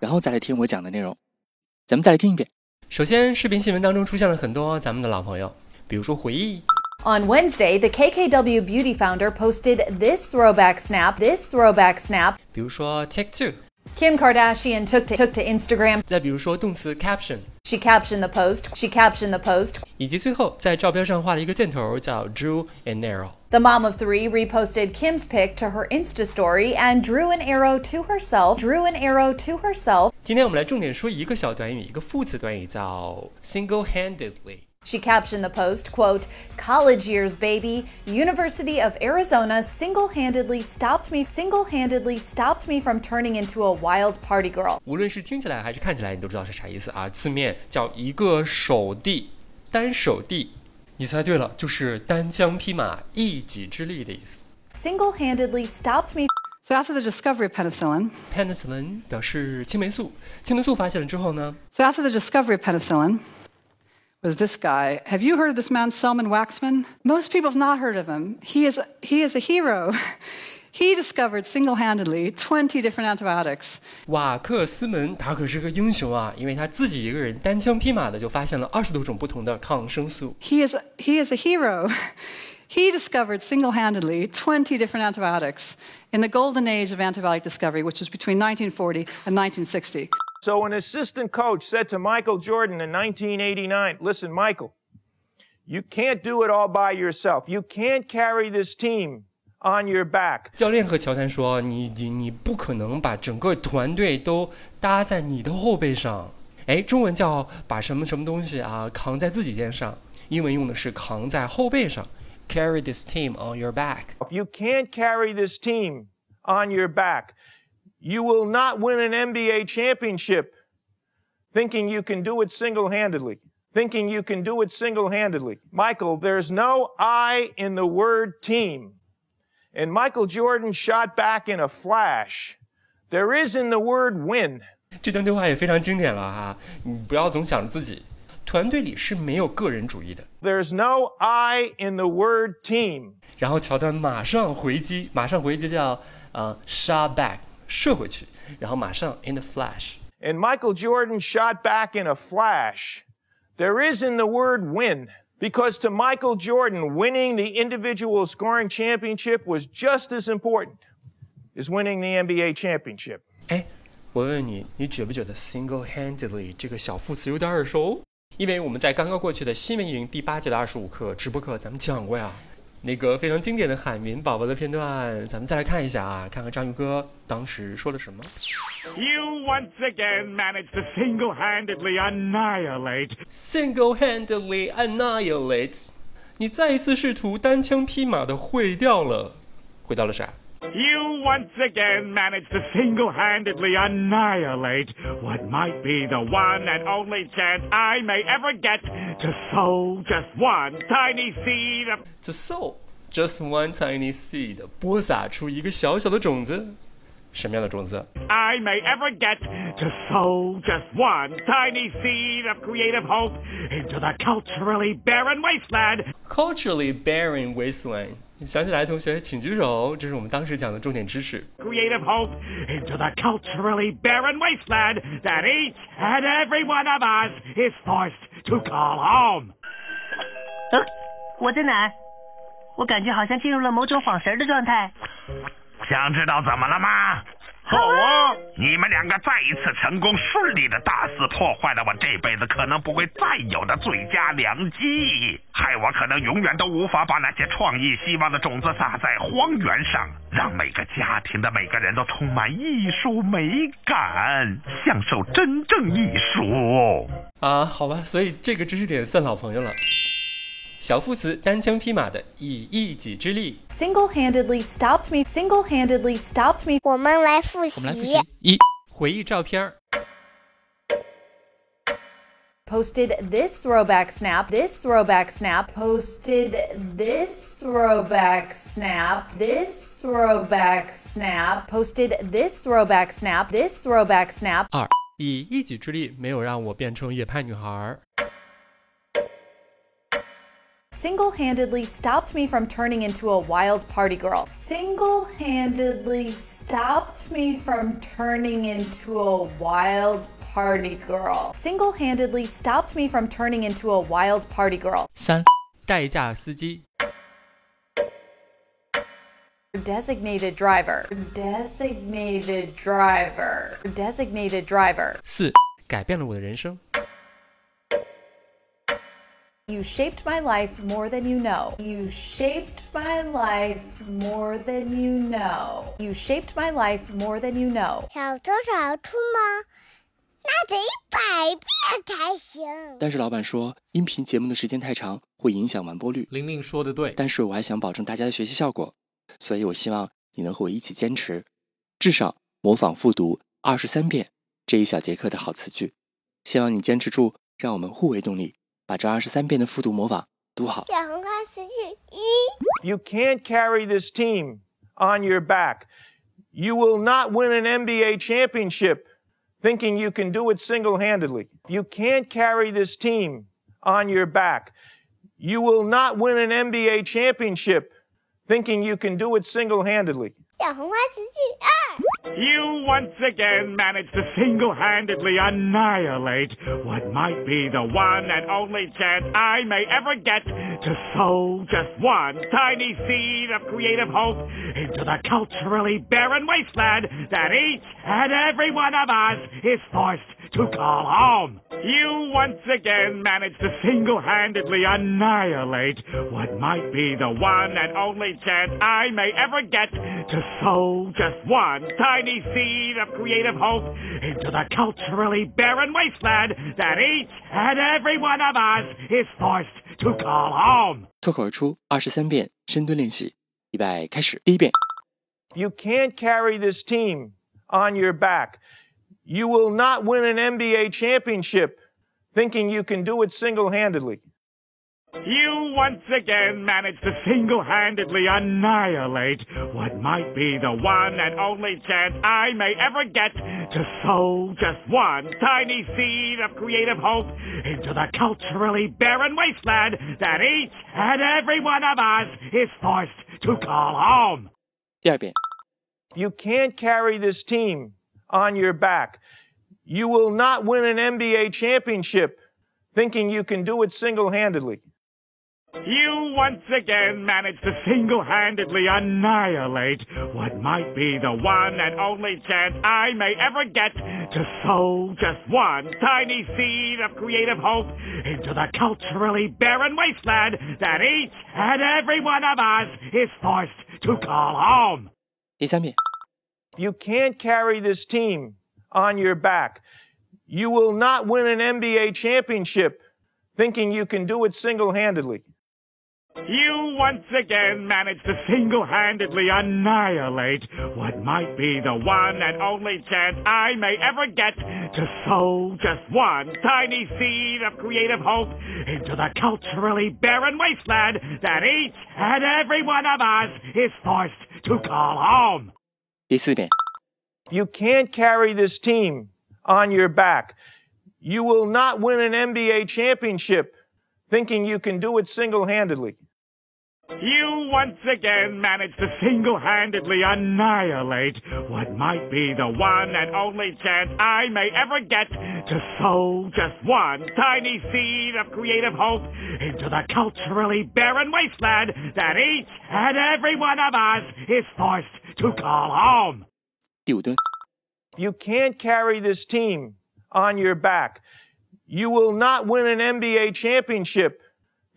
然后再来听我讲的内容。咱们再来听一遍。首先，视频新闻当中出现了很多咱们的老朋友，比如说回忆。On Wednesday, the KKW beauty founder posted this throwback snap. This throwback snap. 比如说 Take Two。Kim Kardashian took to, took to Instagram. 再比如说动词 caption。She captioned the post. She captioned the post. 以及最后在照片上画了一个箭头，叫 drew an arrow。The mom of three reposted Kim's pic to her Insta story and drew an arrow to herself. Drew an arrow to herself. 今天我们来重点说一个小短语，一个副词短语叫 single-handedly。She captioned the post, quote, College years, baby. University of Arizona single-handedly stopped me, single-handedly stopped me from turning into a wild party girl. 无论是听起来还是看起来，你都知道是啥意思啊？字面叫一个手地，单手地。 你猜对了，就是单枪匹马、一己之力的意思。Single-handedly stopped me. So after the discovery of penicillin, penicillin 表示青霉素。青霉素发现了之后呢？So after the discovery of penicillin. was this guy. Have you heard of this man, Selman Waksman? Most people have not heard of him. He is, he is a hero. He discovered single-handedly 20 different antibiotics. 瓦克斯门他可是个英雄啊，因为他自己一个人单枪匹马的就发现了二十多种不同的抗生素。He is he is a hero. He discovered single-handedly 20 different antibiotics in the golden age of antibiotic discovery, which was between 1940 and 1960. So an assistant coach said to Michael Jordan in 1989, "Listen, Michael, you can't do it all by yourself. You can't carry this team." On your back，教练和乔丹说：“你你你不可能把整个团队都搭在你的后背上。”哎，中文叫把什么什么东西啊扛在自己肩上，英文用的是扛在后背上，carry this team on your back。If you can't carry this team on your back, you will not win an NBA championship thinking you can do it single-handedly. Thinking you can do it single-handedly. Michael, there's no I in the word team. And Michael Jordan shot back in a flash. There is in the word win. 这段对话也非常经典了哈，你不要总想着自己，团队里是没有个人主义的。There's no I in the word team. 然后乔丹马上回击，马上回击叫呃 shot back 射回去，然后马上 in a flash。And Michael Jordan shot back in a flash. There is in the word win. Because to Michael Jordan, winning the individual scoring championship was just as important as winning the NBA championship. 哎，我问你，你觉不觉得 single-handedly 这个小副词有点耳熟？因为我们在刚刚过去的新闻营第八节的二十五课直播课，咱们讲过呀。 那个非常经典的海绵宝宝的片段，咱们再来看一下啊，看看章鱼哥当时说了什么。You once again managed to single-handedly annihilate. Single-handedly annihilate. 你再一次试图单枪匹马的毁掉了，毁掉了啥？You once again managed to single-handedly annihilate what might be the one and only chance I may ever get to sow just one tiny seed of to sow just one tiny seed，播撒出一个小小的种子。什么样的种子？I may ever get to sow just one tiny seed of creative hope into the culturally barren wasteland. Culturally barren wasteland. 想起来，同学请举手。这是我们当时讲的重点知识。Creative hope into the culturally barren wasteland that each and every one of us is forced to call home. 呃，我在哪？我感觉好像进入了某种恍神的状态。想知道怎么了吗？好啊！你们两个再一次成功顺利的大肆破坏了我这辈子可能不会再有的最佳良机，害我可能永远都无法把那些创意希望的种子撒在荒原上，让每个家庭的每个人都充满艺术美感，享受真正艺术。啊，好吧，所以这个知识点算老朋友了。小副词单枪匹马的以一己之力，single-handedly stopped me. Single-handedly stopped me. 我们来复习。我们来复习一回忆照片儿 posted this throwback snap, this throwback snap, posted this throwback snap, this throwback snap, posted this throwback snap, this throwback snap. 二，以一己之力没有让我变成野派女孩。Single handedly stopped me from turning into a wild party girl. Single handedly stopped me from turning into a wild party girl. Single handedly stopped me from turning into a wild party girl. 三，代驾司机。 Designated driver. Designated driver. Designated driver. 四，改变了我的人生。 You shaped my life more than you know. You shaped my life more than you know. You shaped my life more than you know. 小偷找出吗？那得一百遍才行。但是老板说，音频节目的时间太长，会影响完播率。玲玲说的对，但是我还想保证大家的学习效果，所以我希望你能和我一起坚持，至少模仿复读二十三遍这一小节课的好词句。希望你坚持住，让我们互为动力，把这二十三遍的复读模仿读好。小红花词句一， You can't carry this team on your back. You will not win an NBA championship thinking you can do it single handedly. You can't carry this team on your back. You will not win an NBA championship thinking you can do it single handedly. 小红花词句二， You once again managed to single handedly annihilate what might be the one and only chance I may ever get to sow just one tiny seed of creative hope into the culturally barren wasteland that each and every one of us is forced to call home. You once again managed to single handedly annihilate what might be the one and only chance I may ever get to sow just one tiny seed of creative hope into the culturally barren wasteland that each and every one of us is forced to call home. 脱口而出二十三遍深蹲练习，预备开始。第一遍， You can't carry this team on your back. You will not win an NBA championship thinking you can do it single handedly. You once again managed to single handedly annihilate what might be the one and only chance I may ever get to sow just one tiny seed of creative hope into the culturally barren wasteland that each and every one of us is forced to call home. You can't carry this team on your back. You will not win an NBA championship thinking you can do it single handedly. You once again managed to single handedly annihilate what might be the one and only chance I may ever get to sow just one tiny seed of creative hope into the culturally barren wasteland that each and every one of us is forced to call home. 第三遍， You can't carry this team on your back. You will not win an NBA championship thinking you can do it single handedly. You once again managed to single handedly annihilate what might be the one and only chance I may ever get to sow just one tiny seed of creative hope into the culturally barren wasteland that each and every one of us is forced to call home. Disney. You can't carry this team on your back. You will not win an NBA championship thinking you can do it single handedly. You once again managed to single handedly annihilate what might be the one and only chance I may ever get to sow just one tiny seed of creative hope into the culturally barren wasteland that each and every one of us is forced to come home. You can't carry this team on your back. You will not win an NBA championship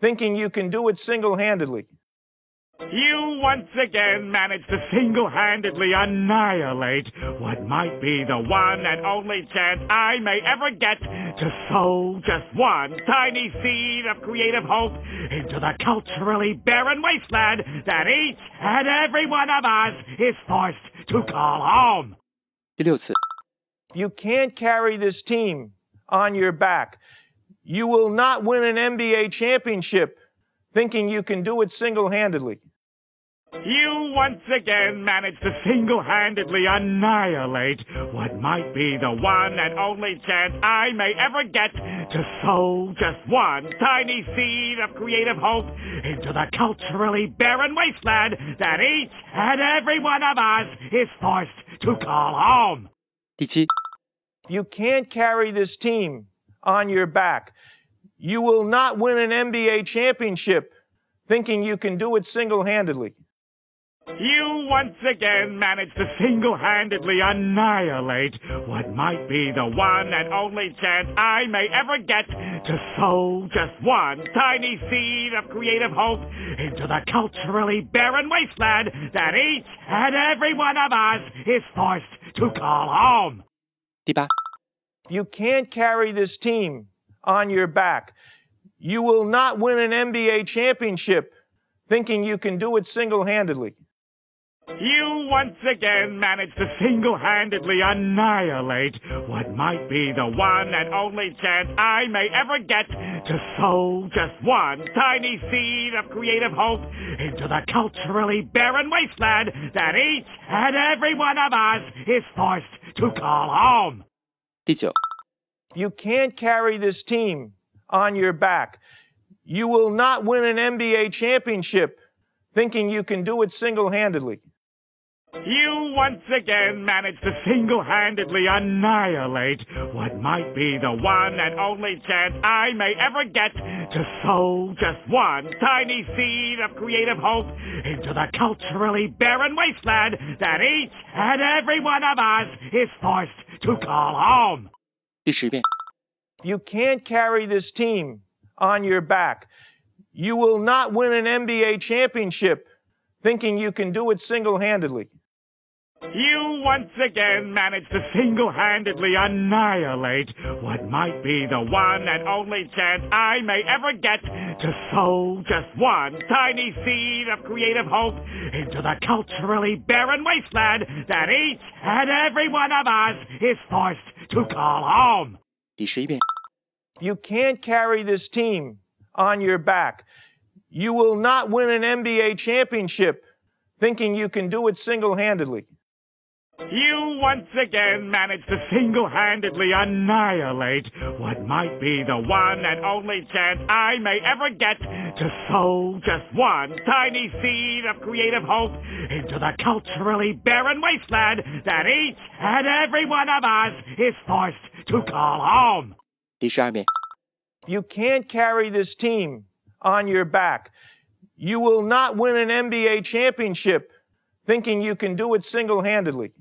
thinking you can do it single handedly. You once again managed to single handedly annihilate what might be the one and only chance I may ever get to sow just one tiny seed of creative hope into the culturally barren wasteland that each and every one of us is forced to call home. You can't carry this team on your back. You will not win an NBA championship thinking you can do it single handedly. You once again managed to single handedly annihilate what might be the one and only chance I may ever get to sow just one tiny seed of creative hope into the culturally barren wasteland that each and every one of us is forced to call home. You can't carry this team on your back. You will not win an NBA championship thinking you can do it single handedly. You once again managed to single handedly annihilate what might be the one and only chance I may ever get to sow just one tiny seed of creative hope into the culturally barren wasteland that each and every one of us is forced to call home. 第八，You can't carry this team on your back. You will not win an NBA championship thinking you can do it single handedly. You once again managed to single handedly annihilate what might be the one and only chance I may ever get to sow just one tiny seed of creative hope into the culturally barren wasteland that each and every one of us is forced to call home. 第九，You can't carry this team on your back. You will not win an NBA championship thinking you can do it single handedly. You once again managed to single-handedly annihilate what might be the one and only chance I may ever get to sow just one tiny seed of creative hope into the culturally barren wasteland that each and every one of us is forced to call home. You can't carry this team on your back. You will not win an NBA championship thinking you can do it single-handedly. You once again managed to single-handedly annihilate what might be the one and only chance I may ever get to sow just one tiny seed of creative hope into the culturally barren wasteland that each and every one of us is forced to call home. You can't carry this team on your back. You will not win an NBA championship thinking you can do it single-handedly. You once again managed to single handedly annihilate what might be the one and only chance I may ever get to sow just one tiny seed of creative hope into the culturally barren wasteland that each and every one of us is forced to call home. 第十二遍， You can't carry this team on your back. You will not win an NBA championship thinking you can do it single handedly.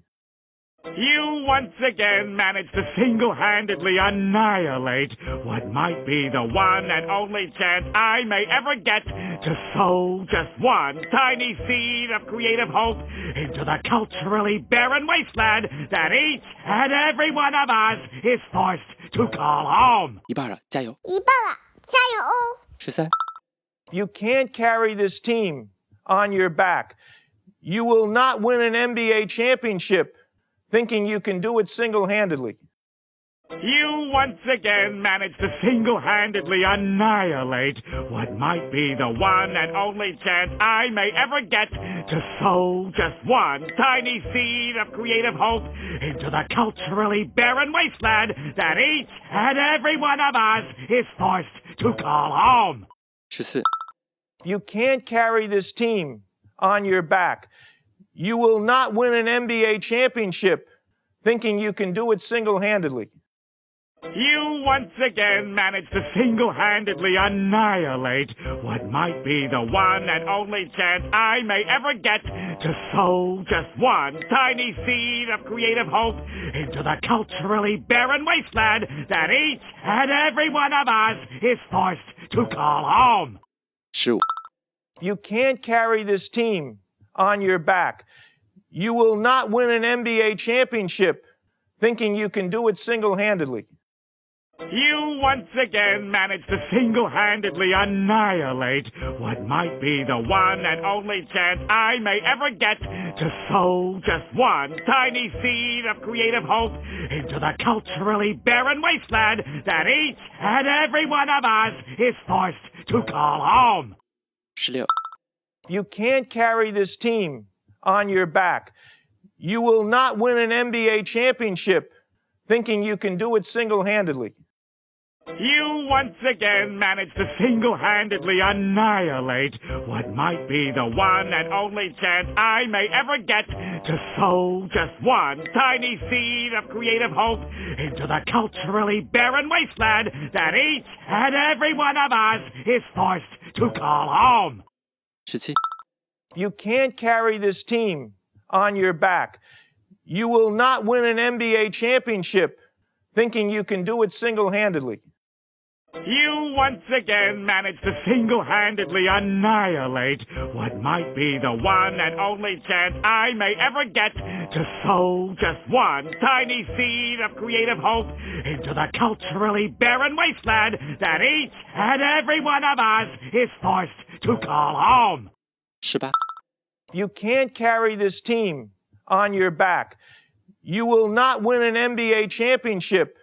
You once again managed to single handedly annihilate what might be the one and only chance I may ever get to sow just one tiny seed of creative hope into the culturally barren wasteland that each and every one of us is forced to call home. 一半了，加油！一半了，加油哦！十三、 You can't carry this team on your back. You will not win an NBA championship thinking you can do it single handedly. You once again managed to single handedly annihilate what might be the one and only chance I may ever get to sow just one tiny seed of creative hope into the culturally barren wasteland that each and every one of us is forced to call home. You can't carry this team on your back. You will not win an NBA championship thinking you can do it single handedly. You once again managed to single handedly annihilate what might be the one and only chance I may ever get to sow just one tiny seed of creative hope into the culturally barren wasteland that each and every one of us is forced to call home. 十五、You can't carry this team on your back. You will not win an NBA championship thinking you can do it single handedly. You once again managed to single handedly annihilate what might be the one and only chance I may ever get to sow just one tiny seed of creative hope into the culturally barren wasteland that each and every one of us is forced to call home. You can't carry this team on your back. You will not win an NBA championship thinking you can do it single handedly. You once again managed to single handedly annihilate what might be the one and only chance I may ever get to sow just one tiny seed of creative hope into the culturally barren wasteland that each and every one of us is forced to call home. 十七、You can't carry this team on your back. You will not win an NBA championship thinking you can do it single handedly. You once again managed to single handedly annihilate what might be the one and only chance I may ever get to sow just one tiny seed of creative hope into the culturally barren wasteland that each and every one of us is forced to call home. 十八、You can't carry this team on your back. You will not win an NBA championship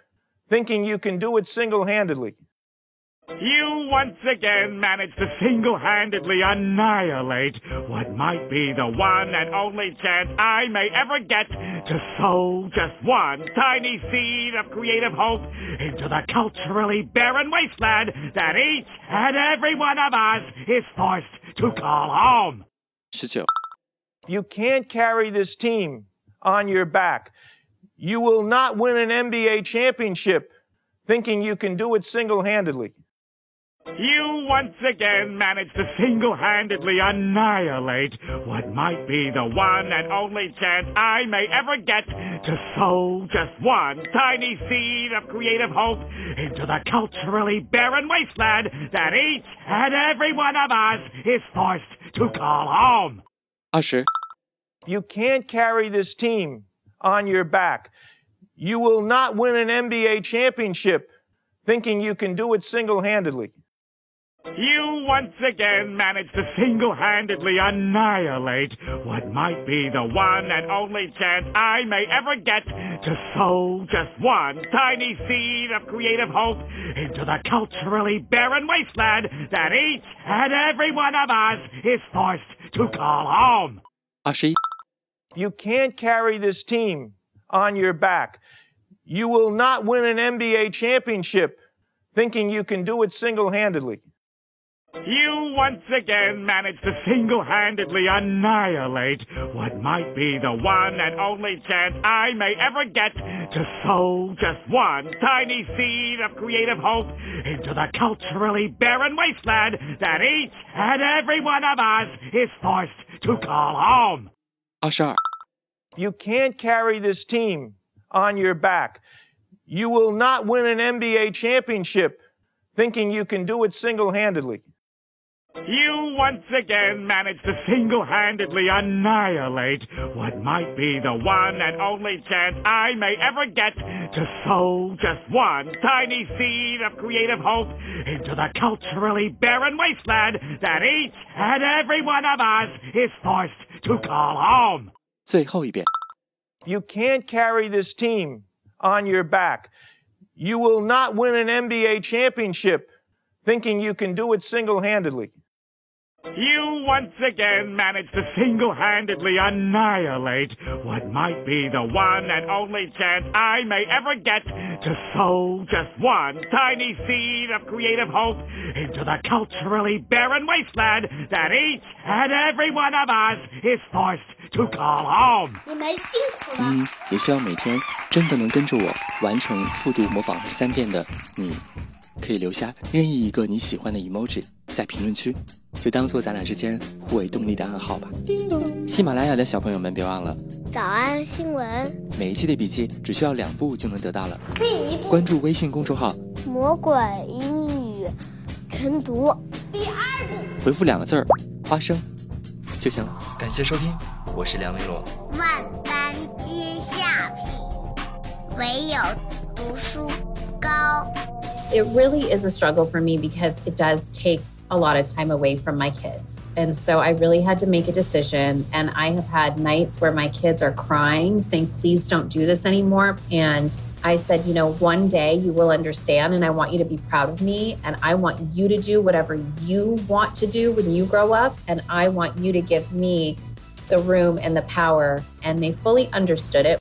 thinking you can do it single handedly. You once again managed to single handedly annihilate what might be the one and only chance I may ever get to sow just one tiny seed of creative hope into the culturally barren wasteland that each and every one of us is forced to call home. 十九、You can't carry this team on your back. You will not win an NBA championship thinking you can do it single handedly. You once again managed to single handedly annihilate what might be the one and only chance I may ever get to sow just one tiny seed of creative hope into the culturally barren wasteland that each and every one of us is forced to call home. 二十、You can't carry this team on your back. You will not win an NBA championship thinking you can do it single handedly. You once again managed to single handedly annihilate what might be the one and only chance I may ever get to sow just one tiny seed of creative hope into the culturally barren wasteland that each and every one of us is forced to call home. Ashi? You can't carry this team on your back. You will not win an NBA championship thinking you can do it single handedly. You once again managed to single-handedly annihilate what might be the one and only chance I may ever get to sow just one tiny seed of creative hope into the culturally barren wasteland that each and every one of us is forced to call home. Ashar. You can't carry this team on your back. You will not win an NBA championship thinking you can do it single-handedly. You once again managed to single handedly annihilate what might be the one and only chance I may ever get to sow just one tiny seed of creative hope into the culturally barren wasteland that each and every one of us is forced to call home. 最后一遍。 You can't carry this team on your back. You will not win an NBA championship thinking you can do it single handedly. You once again managed to single handedly annihilate what might be the one and only chance I may ever get to sow just one tiny seed of creative hope into the culturally barren wasteland that each and every one of us is forced to call home. 你们辛苦了。嗯，也希望每天真的能跟着我完成复读模仿三遍的你，可以留下任意一个你喜欢的 emoji 在评论区， 就当做咱俩之间互为动力的暗号吧。喜马拉雅的小朋友们，别忘了早安新闻，每一期的笔记只需要两步就能得到了。第一步，关注微信公众号，魔鬼英语晨读。第二步，回复两个字儿“花生”就行了。感谢收听，我是梁丽罗。万般皆下品，唯有读书高。It really is a struggle for me because it does take a lot of time away from my kids. And so I really had to make a decision. And I have had nights where my kids are crying, saying, please don't do this anymore. And I said, you know, one day you will understand, and I want you to be proud of me. And I want you to do whatever you want to do when you grow up. And I want you to give me the room and the power. And they fully understood it.